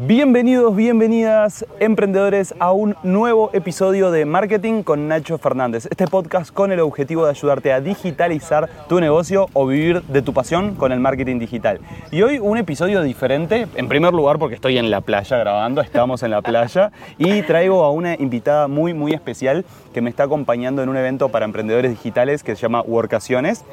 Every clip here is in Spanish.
Bienvenidos, bienvenidas, emprendedores, a un nuevo episodio de Marketing con Nacho Fernández. Este podcast con el objetivo de ayudarte a digitalizar tu negocio o vivir de tu pasión con el marketing digital. Y hoy un episodio diferente, en primer lugar porque estoy en la playa grabando, estamos en la playa, y traigo a una invitada muy, muy especial que me está acompañando en un evento para emprendedores digitales que se llama Workaciones.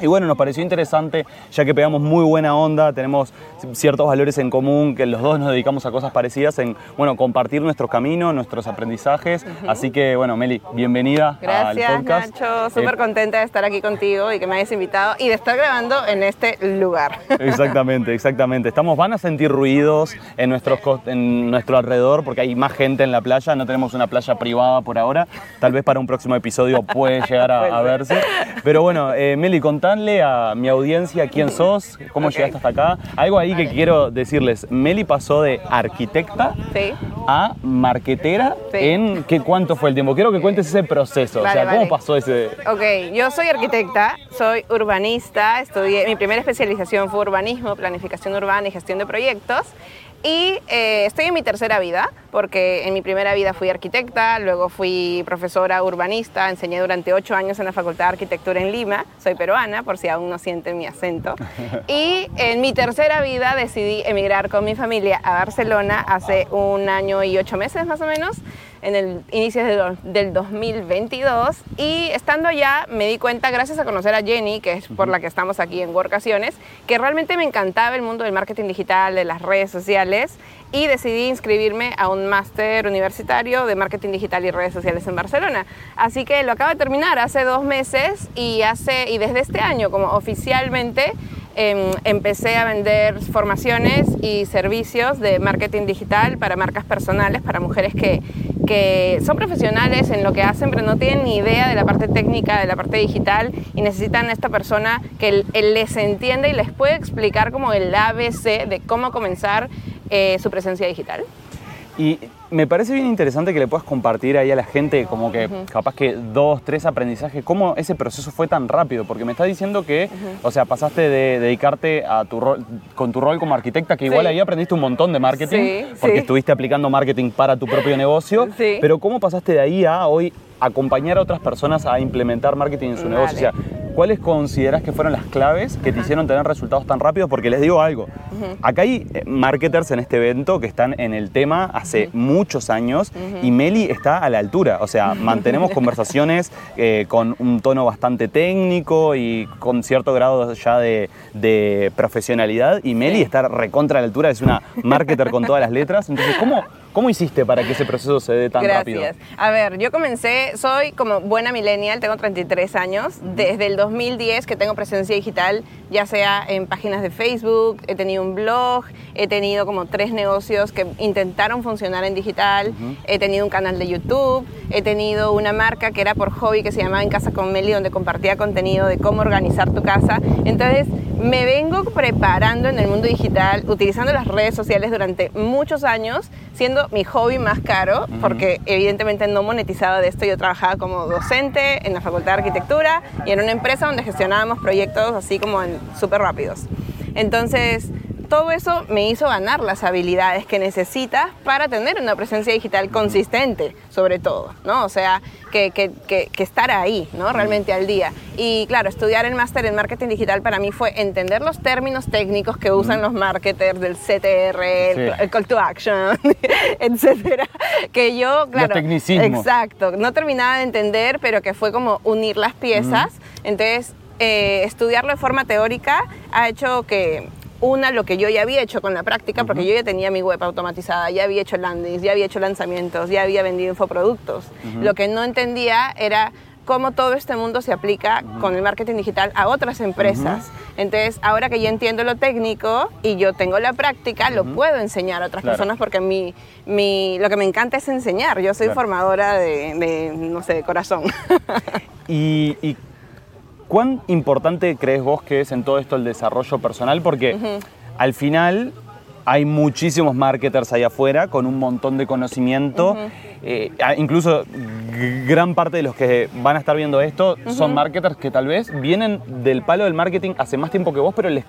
Y bueno, nos pareció interesante, ya que pegamos muy buena onda, tenemos ciertos valores en común, que los dos nos dedicamos a cosas parecidas, en bueno, compartir nuestro camino, nuestros aprendizajes. Así que, bueno, Meli, bienvenida Gracias, al podcast. Nacho, súper Eh, contenta de estar aquí contigo y que me hayas invitado y de estar grabando en este lugar. Exactamente, exactamente. Estamos, van a sentir ruidos en, nuestros, en nuestro alrededor porque hay más gente en la playa, no tenemos una playa privada por ahora, tal vez para un próximo episodio puede llegar a, a verse. Pero bueno, eh, Meli, contadle a mi audiencia quién sos, cómo Ok. llegaste hasta acá. Algo ahí que quiero decirles, Meli pasó de arquitecta Sí. a marquetera Sí. en ¿qué, cuánto fue el tiempo. Quiero que cuentes ese proceso, Vale, o sea, ¿cómo vale. pasó ese...? Ok, yo soy arquitecta, soy urbanista, estudié, mi primera especialización fue urbanismo, planificación urbana y gestión de proyectos. Y eh, estoy en mi tercera vida, porque en mi primera vida fui arquitecta, luego fui profesora urbanista, enseñé durante ocho años en la Facultad de Arquitectura en Lima, soy peruana, por si aún no sienten mi acento. Y en mi tercera vida decidí emigrar con mi familia a Barcelona hace un año y ocho meses más o menos en el inicio de del 2022 y estando allá me di cuenta, gracias a conocer a Jenny, que es por la que estamos aquí en Workaciones, que realmente me encantaba el mundo del marketing digital, de las redes sociales y decidí inscribirme a un máster universitario de marketing digital y redes sociales en Barcelona. Así que lo acabo de terminar hace dos meses y, hace, y desde este año como oficialmente em, empecé a vender formaciones y servicios de marketing digital para marcas personales, para mujeres que, que son profesionales en lo que hacen, pero no tienen ni idea de la parte técnica, de la parte digital y necesitan a esta persona que les entienda y les puede explicar como el ABC de cómo comenzar eh, su presencia digital. Me parece bien interesante que le puedas compartir ahí a la gente como que capaz que dos, tres aprendizajes, cómo ese proceso fue tan rápido, porque me estás diciendo que, o sea, pasaste de dedicarte a tu rol, con tu rol como arquitecta, que igual ahí aprendiste un montón de marketing, Sí, porque sí. estuviste aplicando marketing para tu propio negocio, Sí. pero cómo pasaste de ahí a hoy acompañar a otras personas a implementar marketing en su negocio, o sea, ¿Cuáles consideras que fueron las claves que te hicieron tener resultados tan rápidos? Porque les digo algo, acá hay eh, marketers en este evento que están en el tema hace muchos años y Meli está a la altura. O sea, mantenemos conversaciones eh, con un tono bastante técnico y con cierto grado ya de, de profesionalidad y Meli Sí. está recontra a la altura, es una marketer con todas las letras. Entonces, ¿cómo, cómo hiciste para que ese proceso se dé tan rápido? Gracias. A ver, yo comencé, soy como buena millennial, tengo 33 años. Desde el 2010 que tengo presencia digital, ya sea en páginas de Facebook, he tenido un blog, he tenido como tres negocios que intentaron funcionar en digital, he tenido un canal de YouTube, he tenido una marca que era por hobby que se llamaba En Casa con Meli, donde compartía contenido de cómo organizar tu casa. Entonces, me vengo preparando en el mundo digital, utilizando las redes sociales durante muchos años, siendo mi hobby más caro, porque evidentemente no monetizaba de esto. Yo trabajaba como docente en la Facultad de Arquitectura y en una empresa donde gestionábamos proyectos así como súper rápidos. Entonces, todo eso me hizo ganar las habilidades que necesitas para tener una presencia digital consistente, sobre todo, ¿no? O sea, que, que- que- que estar ahí, ¿no? Realmente al día. Y claro, estudiar el máster en marketing digital para mí fue entender los términos técnicos que usan los marketers del CTR, el, Sí. el call to action, etcétera, que yo, claro, tecnicismos. exacto, no terminaba de entender, pero que fue como unir las piezas. Entonces, eh, estudiarlo de forma teórica ha hecho que una, lo que yo ya había hecho con la práctica, porque yo ya tenía mi web automatizada, ya había hecho landings, ya había hecho lanzamientos, ya había vendido infoproductos. Lo que no entendía era cómo todo este mundo se aplica con el marketing digital a otras empresas. Entonces, ahora que ya entiendo lo técnico y yo tengo la práctica, lo puedo enseñar a otras Claro. personas porque mi, mi, lo que me encanta es enseñar. Yo soy Claro. formadora de, de, no sé, de corazón. ¿Y, y cuán importante crees vos que es en todo esto el desarrollo personal? Porque al final hay muchísimos marketers ahí afuera con un montón de conocimiento. Eh, incluso gran parte de los que van a estar viendo esto son marketers que tal vez vienen del palo del marketing hace más tiempo que vos, pero les,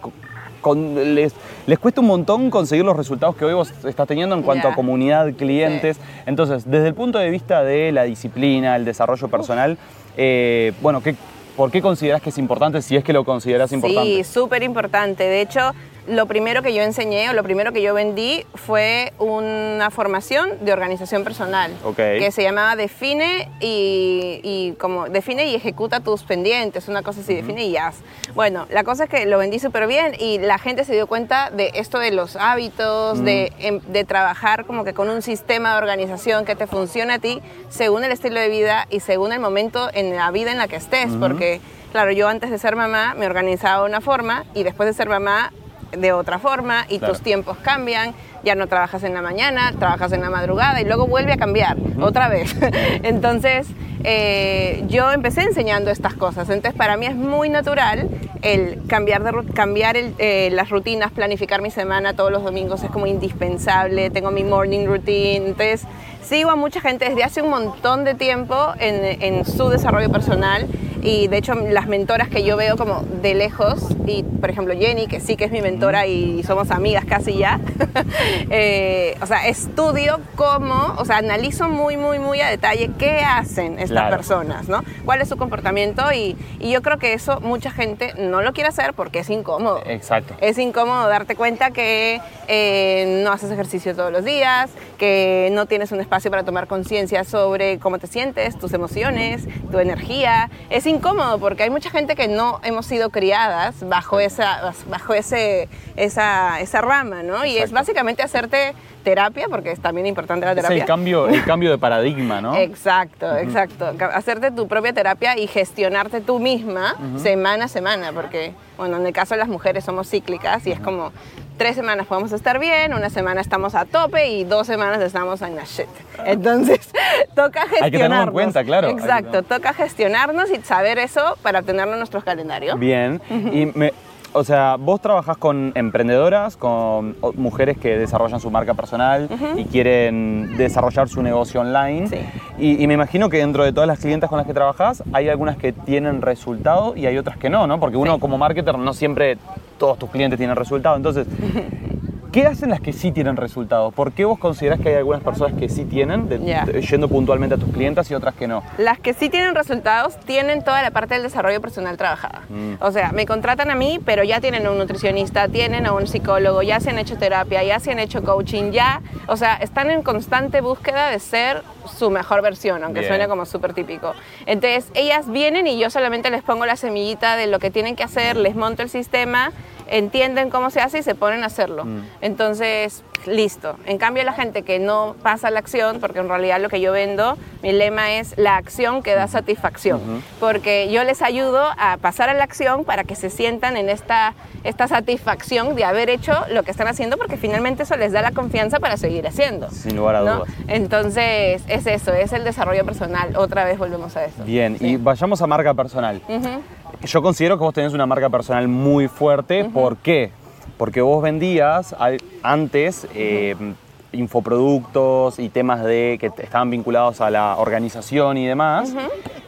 con- les, les cuesta un montón conseguir los resultados que hoy vos estás teniendo en cuanto a comunidad, clientes. Entonces, desde el punto de vista de la disciplina, el desarrollo personal, eh, bueno, ¿qué, ¿por qué consideras que es importante si es que lo consideras importante? Sí, súper importante. De hecho, lo primero que yo enseñé o lo primero que yo vendí fue una formación de organización personal Ok. que se llamaba Define y, y como define y ejecuta tus pendientes, una cosa así, define y haz. Bueno, la cosa es que lo vendí súper bien y la gente se dio cuenta de esto de los hábitos, de, em- de trabajar como que con un sistema de organización que te funcione a ti según el estilo de vida y según el momento en la vida en la que estés, porque claro, yo antes de ser mamá me organizaba de una forma y después de ser mamá de otra forma y Claro. tus tiempos cambian, ya no trabajas en la mañana, trabajas en la madrugada y luego vuelve a cambiar otra vez. Entonces, eh, yo empecé enseñando estas cosas, entonces para mí es muy natural el cambiar, de, cambiar el, eh, las rutinas, planificar mi semana todos los domingos es como indispensable, tengo mi morning routine, entonces sigo a mucha gente desde hace un montón de tiempo en, en su desarrollo personal y de hecho las mentoras que yo veo como de lejos, y por ejemplo Jenny, que sí que es mi mentora y somos amigas casi ya, eh, o sea, estudio cómo, o sea, analizo muy, muy, muy a detalle qué hacen estas Claro. personas, ¿no? ¿Cuál es su comportamiento? Y, y yo creo que eso mucha gente no lo quiere hacer porque es incómodo. Exacto. Es incómodo darte cuenta que eh, no haces ejercicio todos los días, que no tienes un espacio para tomar conciencia sobre cómo te sientes, tus emociones, tu energía. Es incómodo porque hay mucha gente que no hemos sido criadas bajo esa, bajo ese, esa, esa rama, ¿no? Y es básicamente hacerte terapia, porque es también importante la Es terapia. el cambio, el cambio de paradigma, ¿no? Exacto, exacto. Hacerte tu propia terapia y gestionarte tú misma semana a semana, porque, bueno, en el caso de las mujeres somos cíclicas y es como tres semanas podemos estar bien, una semana estamos a tope y dos semanas estamos en la shit. Entonces, toca gestionarnos. Hay que tenerlo en cuenta, claro. Exacto, toca gestionarnos y saber eso para tenerlo en nuestro calendario. Bien. Y me- o sea, vos trabajás con emprendedoras, con mujeres que desarrollan su marca personal y quieren desarrollar su negocio online. Sí. Y, y me imagino que dentro de todas las clientes con las que trabajás, hay algunas que tienen resultado y hay otras que no, ¿no? Porque uno Sí. como marketer no siempre todos tus clientes tienen resultado. Entonces, ¿qué hacen las que sí tienen resultado? ¿Por qué vos considerás que hay algunas personas que sí tienen, de- de- yendo puntualmente a tus clientes y otras que no? Las que sí tienen resultados tienen toda la parte del desarrollo personal trabajada. Mm. O sea, me contratan a mí, pero ya tienen a un nutricionista, tienen a un psicólogo, ya se han hecho terapia, ya se han hecho coaching, ya, o sea, están en constante búsqueda de ser su mejor versión, aunque Bien. suene como súper típico. Entonces, ellas vienen y yo solamente les pongo la semillita de lo que tienen que hacer, les monto el sistema, entienden cómo se hace y se ponen a hacerlo. Mm. Entonces, listo. En cambio, la gente que no pasa la acción, porque en realidad lo que yo vendo, mi lema es la acción que da satisfacción. Porque yo les ayudo a pasar a la acción para que se sientan en esta, esta satisfacción de haber hecho lo que están haciendo, porque finalmente eso les da la confianza para seguir haciendo. Sin lugar a ¿no? dudas. Entonces, es eso, es el desarrollo personal. Otra vez volvemos a eso. Bien, Sí. y vayamos a marca personal. Ujú. Yo considero que vos tenés una marca personal muy fuerte. ¿Por qué? Porque vos vendías al- antes eh, infoproductos y temas de que estaban vinculados a la organización y demás.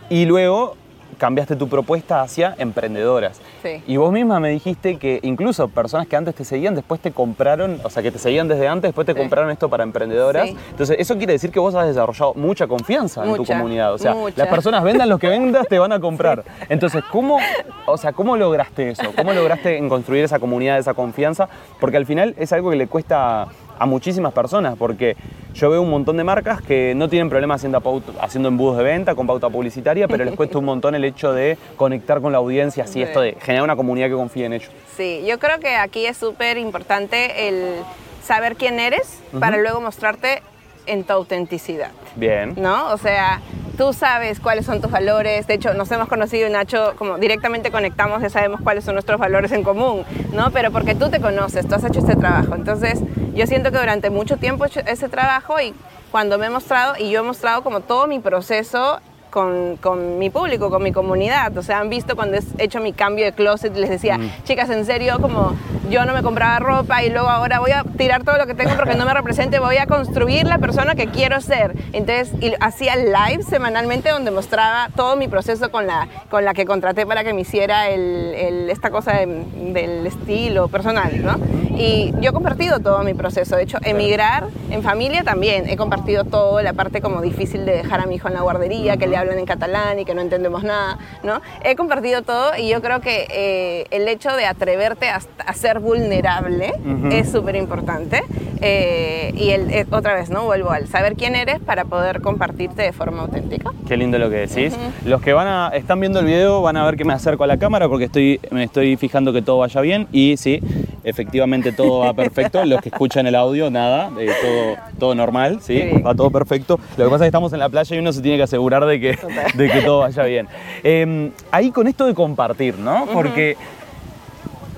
Y luego cambiaste tu propuesta hacia emprendedoras. Sí. Y vos misma me dijiste que incluso personas que antes te seguían, después te compraron, o sea, que te seguían desde antes, después te Sí. compraron esto para emprendedoras. Sí. Entonces, eso quiere decir que vos has desarrollado mucha confianza en tu comunidad. O sea, mucha. las personas vendan lo que vendas, te van a comprar. Entonces, ¿cómo, o sea, ¿cómo lograste eso? ¿Cómo lograste en construir esa comunidad, esa confianza? Porque al final es algo que le cuesta a muchísimas personas, porque yo veo un montón de marcas que no tienen problema haciendo, pauta- haciendo embudos de venta con pauta publicitaria, pero les cuesta un montón el hecho de conectar con la audiencia, así Sí. esto de generar una comunidad que confíe en ellos. Sí, yo creo que aquí es súper importante el saber quién eres para luego mostrarte en tu autenticidad. Bien. ¿no? O sea, tú sabes cuáles son tus valores. De hecho, nos hemos conocido y Nacho, como directamente conectamos, ya sabemos cuáles son nuestros valores en común, ¿no? Pero porque tú te conoces, tú has hecho este trabajo. Entonces, yo siento que durante mucho tiempo he hecho ese trabajo y cuando me he mostrado, y yo he mostrado como todo mi proceso con, con mi público, con mi comunidad. O sea, han visto cuando he hecho mi cambio de closet, les decía, chicas, en serio, como yo no me compraba ropa y luego ahora voy a tirar todo lo que tengo porque no me represente, voy a construir la persona que quiero ser. Entonces y hacía live semanalmente donde mostraba todo mi proceso con la, con la que contraté para que me hiciera el, esta cosa del estilo personal, ¿no? Y yo he compartido todo mi proceso. De hecho, emigrar en familia también. He compartido todo, la parte como difícil de dejar a mi hijo en la guardería, que le hablan en catalán y que no entendemos nada, ¿no? He compartido todo y yo creo que eh, el hecho de atreverte a, ser vulnerable es súper importante. Eh, y el, eh, otra vez, ¿no? Vuelvo al saber quién eres para poder compartirte de forma auténtica. Qué lindo lo que decís. Los que van a, están viendo el video van a ver que me acerco a la cámara porque estoy, me estoy fijando que todo vaya bien y sí, efectivamente todo va perfecto. Los que escuchan el audio, nada, eh, todo, todo normal, ¿sí? Va todo perfecto. Lo que pasa es que estamos en la playa y uno se tiene que asegurar de que, de que todo vaya bien. Em, ahí con esto de compartir, ¿no? Porque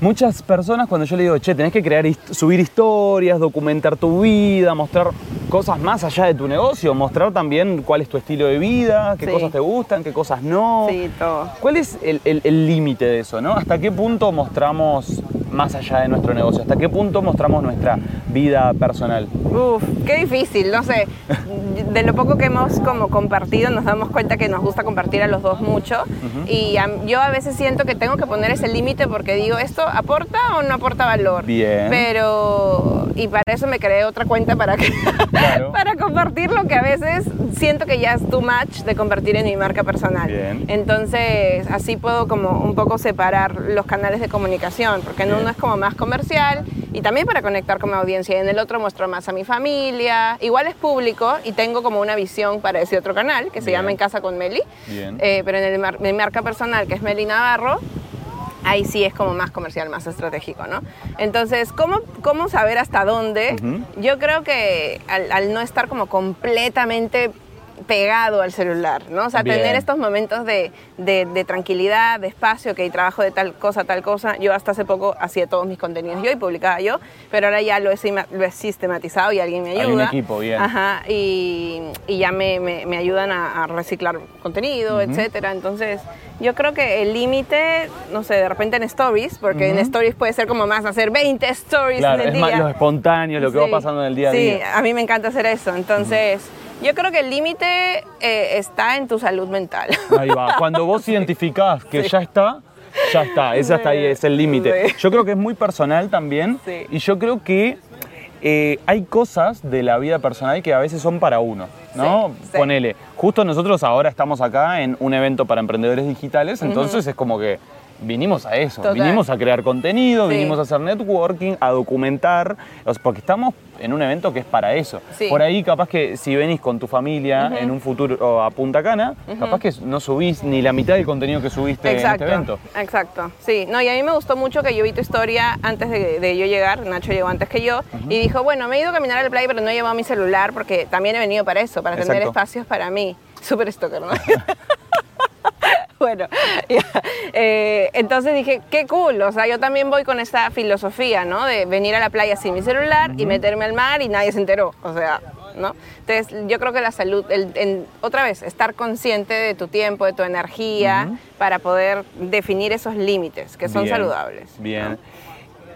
muchas personas cuando yo le digo, che, tenés que crear, subir historias, documentar tu vida, mostrar cosas más allá de tu negocio, mostrar también cuál es tu estilo de vida, qué cosas te gustan, qué cosas no. Sí, todo. ¿Cuál es el límite de eso, no? ¿Hasta qué punto mostramos más allá de nuestro negocio? ¿Hasta qué punto mostramos nuestra vida personal? Uf, qué difícil, no sé. De lo poco que hemos como compartido nos damos cuenta que nos gusta compartir a los dos mucho y yo a veces siento que tengo que poner ese límite porque digo, ¿esto aporta o no aporta valor? Bien. Pero, y para eso me creé otra cuenta para, que, para compartir lo que a veces siento que ya es too much de compartir en mi marca personal. Bien. Entonces, así puedo como un poco separar los canales de comunicación, porque en uno es como más comercial y también para conectar con mi audiencia. En el otro muestro más a mi familia. Igual es público y tengo como una visión para ese otro canal que se llama En Casa con Meli. Eh, pero en el, mi marca personal, que es Meli Navarro, ahí sí es como más comercial, más estratégico, ¿no? Entonces, ¿cómo, cómo saber hasta dónde? Yo creo que al, al, no estar como completamente pegado al celular, ¿no? O sea, tener estos momentos de, de, tranquilidad, de espacio, que hay trabajo de tal cosa, tal cosa. Yo hasta hace poco hacía todos mis contenidos yo y publicaba yo, pero ahora ya lo he, lo he sistematizado y alguien me ayuda. Hay un equipo, bien. Ajá, y, y ya me, me, ayudan a, reciclar contenido, etcétera. Entonces, yo creo que el límite, no sé, de repente en stories, porque en stories puede ser como más hacer 20 stories en el es día. Más lo espontáneo, lo que va pasando en el día a día. Sí, a mí me encanta hacer eso. Entonces, yo creo que el límite eh, está en tu salud mental. Ahí va. Cuando vos identificás que ya está, ya está. Ese hasta ahí es el límite. Yo creo que es muy personal también. Y yo creo que eh, hay cosas de la vida personal que a veces son para uno, ¿no? Ponele. Justo nosotros ahora estamos acá en un evento para emprendedores digitales, entonces es como que vinimos a eso, vinimos a crear contenido, vinimos a hacer networking, a documentar, porque estamos en un evento que es para eso. Por ahí capaz que si venís con tu familia en un futuro a Punta Cana, capaz que no subís ni la mitad del contenido que subiste en este evento. Exacto, sí. No, y a mí me gustó mucho que yo vi tu historia antes de, yo llegar, Nacho llegó antes que yo, y dijo, bueno, me he ido a caminar al playa, pero no he llevado mi celular porque también he venido para eso, para tener espacios para mí. Súper stalker, ¿no? bueno, eh, entonces dije, qué cool, o sea, yo también voy con esa filosofía, ¿no? De venir a la playa sin mi celular y meterme al mar y nadie se enteró, o sea, ¿no? Entonces yo creo que la salud, el, otra vez, estar consciente de tu tiempo, de tu energía, para poder definir esos límites que son saludables. Bien.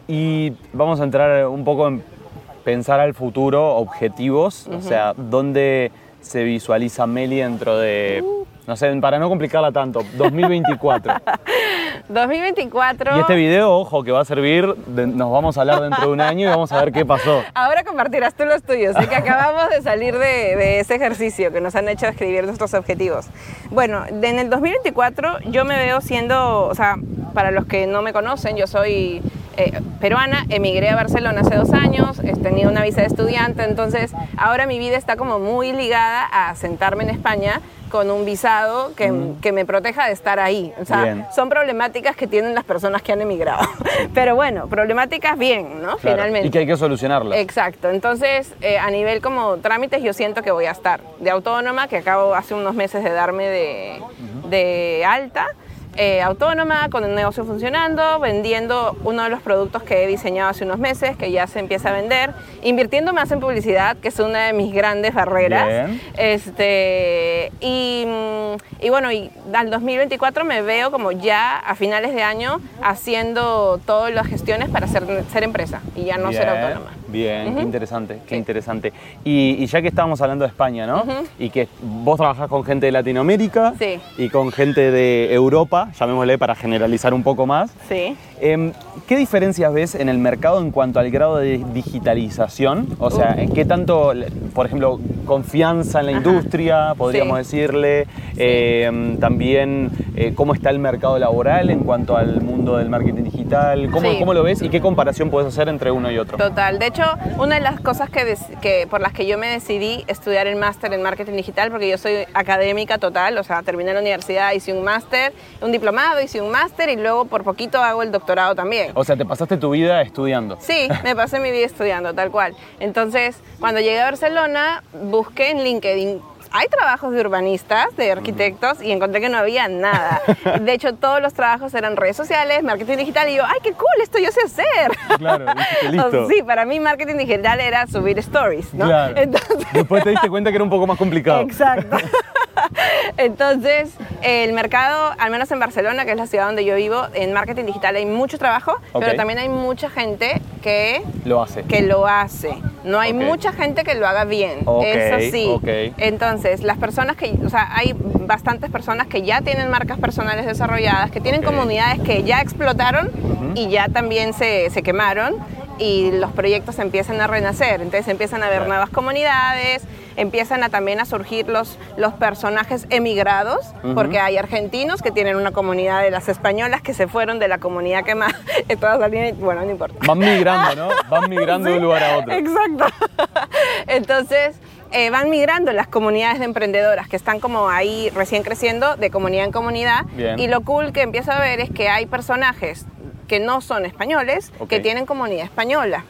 Y vamos a entrar un poco en pensar al futuro, objetivos, o sea, ¿dónde se visualiza Meli dentro de... No sé, para no complicarla tanto, 2024. 2024. Y este video, ojo, que va a servir, nos vamos a hablar dentro de un año y vamos a ver qué pasó. Ahora compartirás tú los tuyos, así que acabamos de salir de, de, ese ejercicio que nos han hecho escribir nuestros objetivos. Bueno, en el 2024 yo me veo siendo, o sea, para los que no me conocen, yo soy eh, peruana, emigré a Barcelona hace dos años, he tenido una visa de estudiante, entonces ahora mi vida está como muy ligada a sentarme en España con un visado que, mm. que me proteja de estar ahí. O sea, son problemáticas que tienen las personas que han emigrado. Pero bueno, problemáticas bien, ¿no? Finalmente. Y que hay que solucionarlas. Exacto. Entonces, eh, a nivel como trámites, yo siento que voy a estar de autónoma, que acabo hace unos meses de darme de, de alta eh, autónoma, con el negocio funcionando, vendiendo uno de los productos que he diseñado hace unos meses, que ya se empieza a vender, invirtiendo más en publicidad, que es una de mis grandes barreras. Bien. Este, y, y bueno, y al 2024 me veo como ya a finales de año haciendo todas las gestiones para ser, ser empresa y ya no ser Bien, qué interesante, qué Sí. interesante. Y, y ya que estábamos hablando de España, ¿no? Y que vos trabajás con gente de Latinoamérica Sí. y con gente de Europa, llamémosle para generalizar un poco más. Sí. Em, ¿Qué diferencias ves en el mercado en cuanto al grado de digitalización? O sea, ¿en qué tanto, por ejemplo, confianza en la Ajá. industria, podríamos Sí. decirle? Em, también, eh, ¿cómo está el mercado laboral en cuanto al mundo del marketing digital? ¿Cómo, Sí. cómo lo ves y qué comparación puedes hacer entre uno y otro? Total. De hecho, una de las cosas que, por las que yo me decidí estudiar el máster en marketing digital, porque yo soy académica total, o sea, terminé la universidad, hice un máster, un diplomado, hice un máster y luego por poquito hago el doctorado también. O sea, te pasaste tu vida estudiando. Sí, me pasé mi vida estudiando, tal cual. Entonces, cuando llegué a Barcelona, busqué en LinkedIn. Hay trabajos de urbanistas, de arquitectos, y encontré que no había nada. De hecho, todos los trabajos eran redes sociales, marketing digital, y yo, ¡ay, qué cool! Esto yo sé hacer. Claro, listo. Sí, para mí marketing digital era subir stories, ¿no? Claro. Entonces, Después te diste cuenta que era un poco más complicado. Exacto. Entonces, el mercado, al menos en Barcelona, que es la ciudad donde yo vivo, en marketing digital hay mucho trabajo, pero también hay mucha gente que, Lo hace. que lo hace. No hay mucha gente que lo haga bien. Eso sí. Entonces, las personas que, o sea, hay bastantes personas que ya tienen marcas personales desarrolladas, que tienen comunidades que ya explotaron y ya también se, se quemaron y los proyectos empiezan a renacer. Entonces empiezan a haber nuevas comunidades, empiezan a también a surgir los, los personajes emigrados, porque hay argentinos que tienen una comunidad de las españolas que se fueron de la comunidad que más todas salían, bueno, no importa. Van migrando, ¿no? Van migrando de un lugar a otro. Exacto. Entonces, eh, van migrando las comunidades de emprendedoras que están como ahí recién creciendo de comunidad en comunidad. Bien. Y lo cool que empiezo a ver es que hay personajes que no son españoles, Ok. que tienen comunidad española.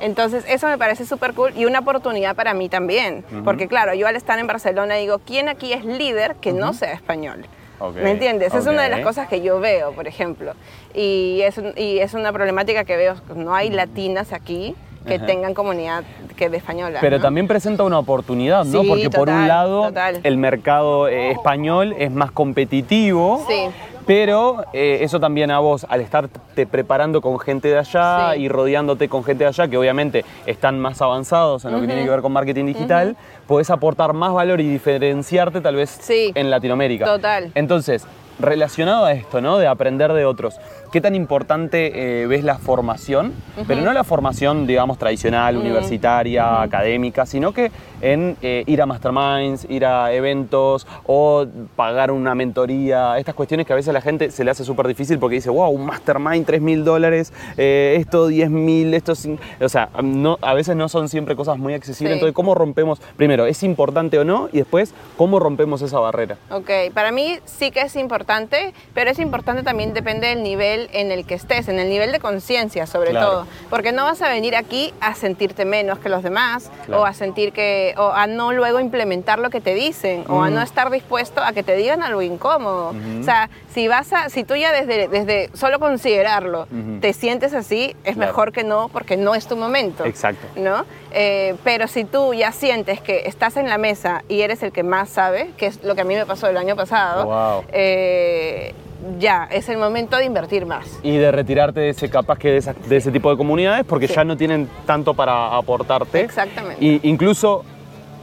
Entonces, eso me parece súper cool y una oportunidad para mí también. Porque, claro, yo al estar en Barcelona digo, ¿quién aquí es líder que no sea español? Ok, ¿Me entiendes? Es una de las cosas que yo veo, por ejemplo. Y es, y es una problemática que veo. No hay latinas aquí que Ajá. tengan comunidad que de española. Pero ¿no? también presenta una oportunidad, ¿no? Sí, Porque por un lado total. el mercado eh, español es más competitivo, Sí. Pero eh, eso también a vos, al estarte preparando con gente de allá Sí. y rodeándote con gente de allá, que obviamente están más avanzados en lo que tiene que ver con marketing digital, podés aportar más valor y diferenciarte tal vez Sí. en Latinoamérica. Total. Entonces, relacionado a esto, ¿no? De aprender de otros, ¿qué tan importante eh, ves la formación? Pero no la formación, digamos, tradicional, universitaria, académica, sino que en eh, ir a masterminds, ir a eventos o pagar una mentoría, estas cuestiones que a veces a la gente se le hace súper difícil porque dice, wow, un mastermind, 3 mil dólares, eh, esto 10 mil, esto... cin-". O sea, no, a veces no son siempre cosas muy accesibles. Sí. Entonces, ¿cómo rompemos? Primero, ¿es importante o no? Y después, ¿cómo rompemos esa barrera? Ok, para mí sí que es importante, pero es importante también depende del nivel en el que estés, en el nivel de conciencia sobre Claro. todo, porque no vas a venir aquí a sentirte menos que los demás Claro. o a sentir que o a no luego implementar lo que te dicen o a Mm. no estar dispuesto a que te digan algo incómodo. O sea, si vas a si tú ya desde desde solo considerarlo te sientes así, es Claro. mejor que no porque no es tu momento. Exacto. ¿no? Eh, pero si tú ya sientes que estás en la mesa y eres el que más sabe, que es lo que a mí me pasó el año pasado, Wow. eh, ya es el momento de invertir más. y de retirarte de ese capaz que de, esa- de ese tipo de comunidades porque Sí. ya no tienen tanto para aportarte. Exactamente. Y incluso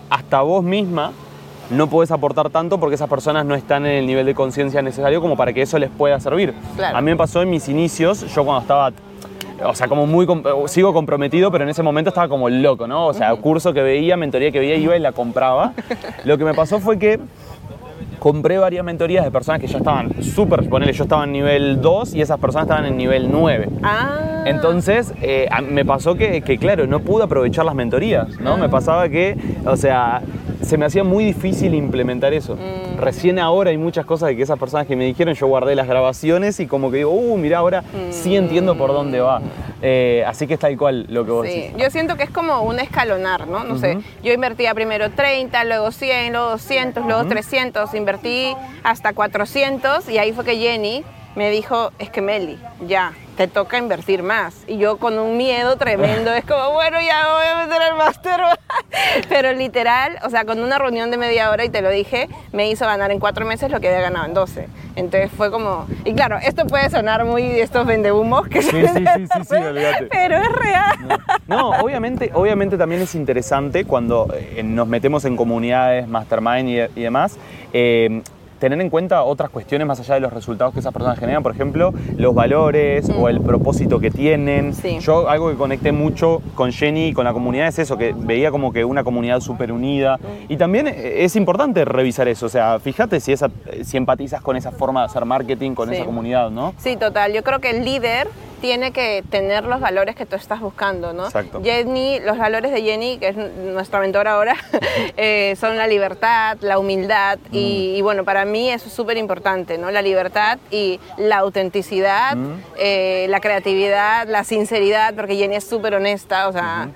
hasta vos misma no podés aportar tanto porque esas personas no están en el nivel de conciencia necesario como para que eso les pueda servir. Claro. A mí me pasó en mis inicios, yo cuando estaba o sea, como muy, sigo comprometido, pero en ese momento estaba como loco, ¿no? O sea, curso que veía, mentoría que veía, iba y la compraba. Lo que me pasó fue que compré varias mentorías de personas que ya estaban súper, ponele, yo estaba en nivel 2 y esas personas estaban en nivel 9. Ah, Entonces, eh, me pasó que, que, claro, no pude aprovechar las mentorías, ¿no? Ah. Me pasaba que, o sea, se me hacía muy difícil implementar eso. Mm. Recién ahora hay muchas cosas de que esas personas que me dijeron, yo guardé las grabaciones y como que digo, uh, mira, ahora sí entiendo por dónde va. Eh, así que es tal cual lo que vos Sí, decís. yo siento que es como un escalonar, ¿no? No sé, yo invertía primero 30, luego 100, luego 200, luego 300, invertí hasta 400 y ahí fue que Jenny me dijo, es que Meli, ya, te toca invertir más. Y yo con un miedo tremendo, es como, bueno, ya voy a meter al máster. Pero literal, o sea, con una reunión de media hora, y te lo dije, me hizo ganar en cuatro meses lo que había ganado en 12. Entonces fue como, y claro, esto puede sonar muy de estos vendehumos que Sí, sí, sí, sí, sí, pero es real. No, obviamente, obviamente también es interesante cuando eh, nos metemos en comunidades, mastermind y, y demás, eh, tener en cuenta otras cuestiones más allá de los resultados que esas personas generan, por ejemplo, los valores o el propósito que tienen. Sí. Yo algo que conecté mucho con Jenny y con la comunidad es eso, que veía como que una comunidad súper unida. Y también eh, es importante revisar eso, o sea, fíjate si, esa, si empatizas con esa forma de hacer marketing, con Sí. esa comunidad, ¿no? Sí, total. Yo creo que el líder tiene que tener los valores que tú estás buscando, ¿no? Exacto. Jenny, los valores de Jenny, que es nuestra mentora ahora, eh, son la libertad, la humildad Mm. y, y bueno, para mí eso es súper importante, ¿no? La libertad y la autenticidad, Mm. eh, la creatividad, la sinceridad, porque Jenny es súper honesta, o sea...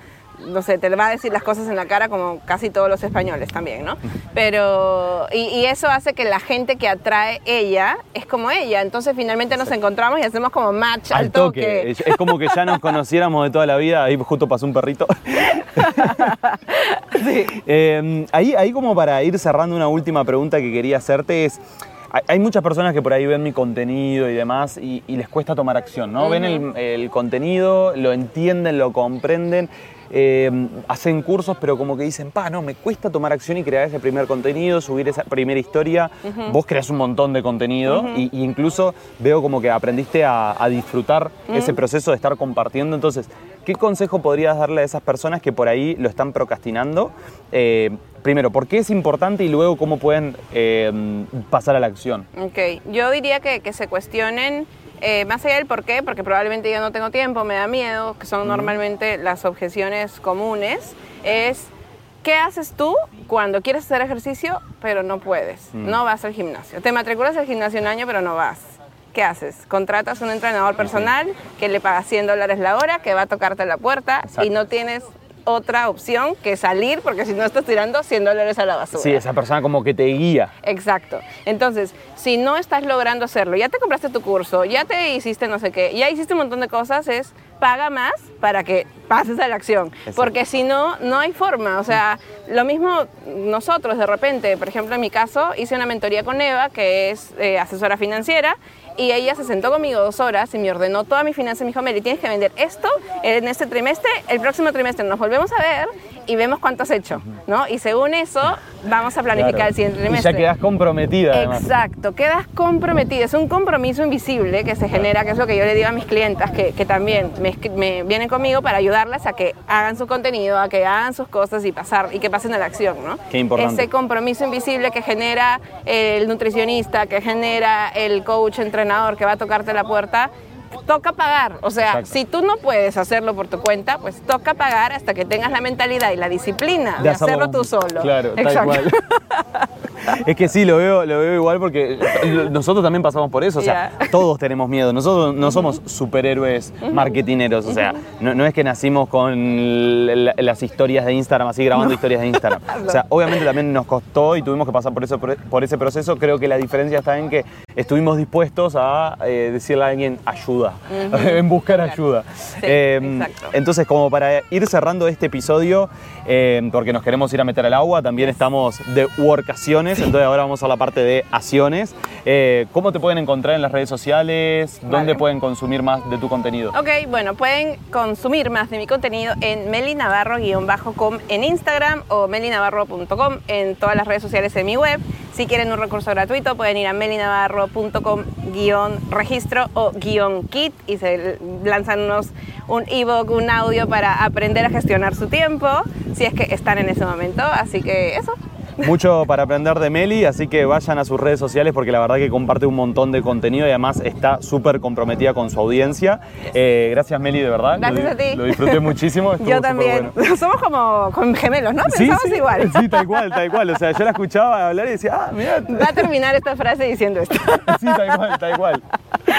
No sé, te va a decir las cosas en la cara como casi todos los españoles también, ¿no? Pero, y, y eso hace que la gente que atrae ella es como ella. Entonces finalmente nos encontramos y hacemos como match al, Al toque. Es, es como que ya nos conociéramos de toda la vida. Ahí justo pasó un perrito. Eh, ahí, ahí como para ir cerrando una última pregunta que quería hacerte es, hay- muchas personas que por ahí ven mi contenido y demás y, y les cuesta tomar acción, ¿no? Ven el, el contenido, lo entienden, lo comprenden, eh, hacen cursos, pero como que dicen, pa, no, me cuesta tomar acción y crear ese primer contenido, subir esa primera historia. Vos creas un montón de contenido y, y incluso veo como que aprendiste a, a disfrutar ese proceso de estar compartiendo. Entonces, ¿qué consejo podrías darle a esas personas que por ahí lo están procrastinando? Eh, primero, ¿por qué es importante y luego cómo pueden eh, pasar a la acción? Ok, yo diría que, que se cuestionen eh, más allá del por qué, porque probablemente yo no tengo tiempo, me da miedo, que son normalmente las objeciones comunes, es ¿qué haces tú cuando quieres hacer ejercicio pero no puedes? No vas al gimnasio. Te matriculas al gimnasio un año pero no vas. ¿Qué haces? Contratas un entrenador personal que le paga 100 dólares la hora, que va a tocarte la puerta y Exacto. no tienes otra opción que salir porque si no estás tirando 100 dólares a la basura. Sí, esa persona como que te guía. Exacto. Entonces, si no estás logrando hacerlo, ya te compraste tu curso, ya te hiciste no sé qué, ya hiciste un montón de cosas, es paga más para que pases a la acción. Exacto. Porque si no, no hay forma. O sea, lo mismo nosotros de repente, por ejemplo, en mi caso, hice una mentoría con Eva, que es eh, asesora financiera, y ella se sentó conmigo dos horas y me ordenó toda mi finanza y me dijo, Meli, tienes que vender esto en este trimestre, el próximo trimestre nos volvemos a ver y vemos cuánto has hecho, ¿no? Y según eso, vamos a planificar Claro. el siguiente Y trimestre. ya quedas comprometida además. Exacto, quedas comprometida. Es un compromiso invisible que se genera, que es lo que yo le digo a mis clientas, que, que también me, me vienen conmigo para ayudarlas a que hagan su contenido, a que hagan sus cosas y pasar y que pasen a la acción, ¿no? Qué importante. Ese compromiso invisible que genera el nutricionista, que genera el coach entrenador que va a tocarte la puerta. Toca pagar, o sea, Exacto. si tú no puedes hacerlo por tu cuenta, pues toca pagar hasta que tengas la mentalidad y la disciplina de, hacerlo tú solo. Claro, tal Exacto. cual. Es que sí, lo veo, lo veo igual porque nosotros también pasamos por eso, o sea, todos tenemos miedo, nosotros no somos superhéroes marketineros, o sea, no, no es que nacimos con la- las historias de Instagram, así grabando historias de Instagram, o sea, obviamente también nos costó y tuvimos que pasar por, eso, por, ese proceso, creo que la diferencia está en que estuvimos dispuestos a eh, decirle a alguien ayuda, en buscar ayuda. Em, exacto. entonces, como para ir cerrando este episodio, eh, porque nos queremos ir a meter al agua, también estamos de workaciones, entonces ahora vamos a la parte de acciones. Eh, ¿Cómo te pueden encontrar en las redes sociales? ¿Dónde Vale. pueden consumir más de tu contenido? Ok, bueno, pueden consumir más de mi contenido en melinavarro-com en Instagram o melinavarro.com en todas las redes sociales de mi web. Si quieren un recurso gratuito, pueden ir a melinavarro.com-registro o guion kit y se lanzan unos, un ebook, un audio para aprender a gestionar su tiempo, si es que están en ese momento. Así que eso. Mucho para aprender de Meli, así que vayan a sus redes sociales porque la verdad que comparte un montón de contenido y además está súper comprometida con su audiencia. Eh, gracias Meli, de verdad. Gracias lo, a ti. Lo disfruté muchísimo. Yo también. bueno. Somos como con gemelos, ¿no? Sí, Pensamos sí, igual. Sí, tal cual, tal cual. O sea, yo la escuchaba hablar y decía, ah, mira. Va a terminar esta frase diciendo esto. Sí, tal cual, tal cual.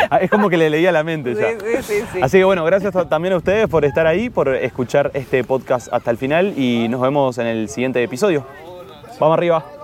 Ah, Es como que le leía la mente ya. Sí, sí, sí, sí. Así que bueno, gracias también a ustedes por estar ahí, por escuchar este podcast hasta el final y nos vemos en el siguiente episodio. Vamos arriba.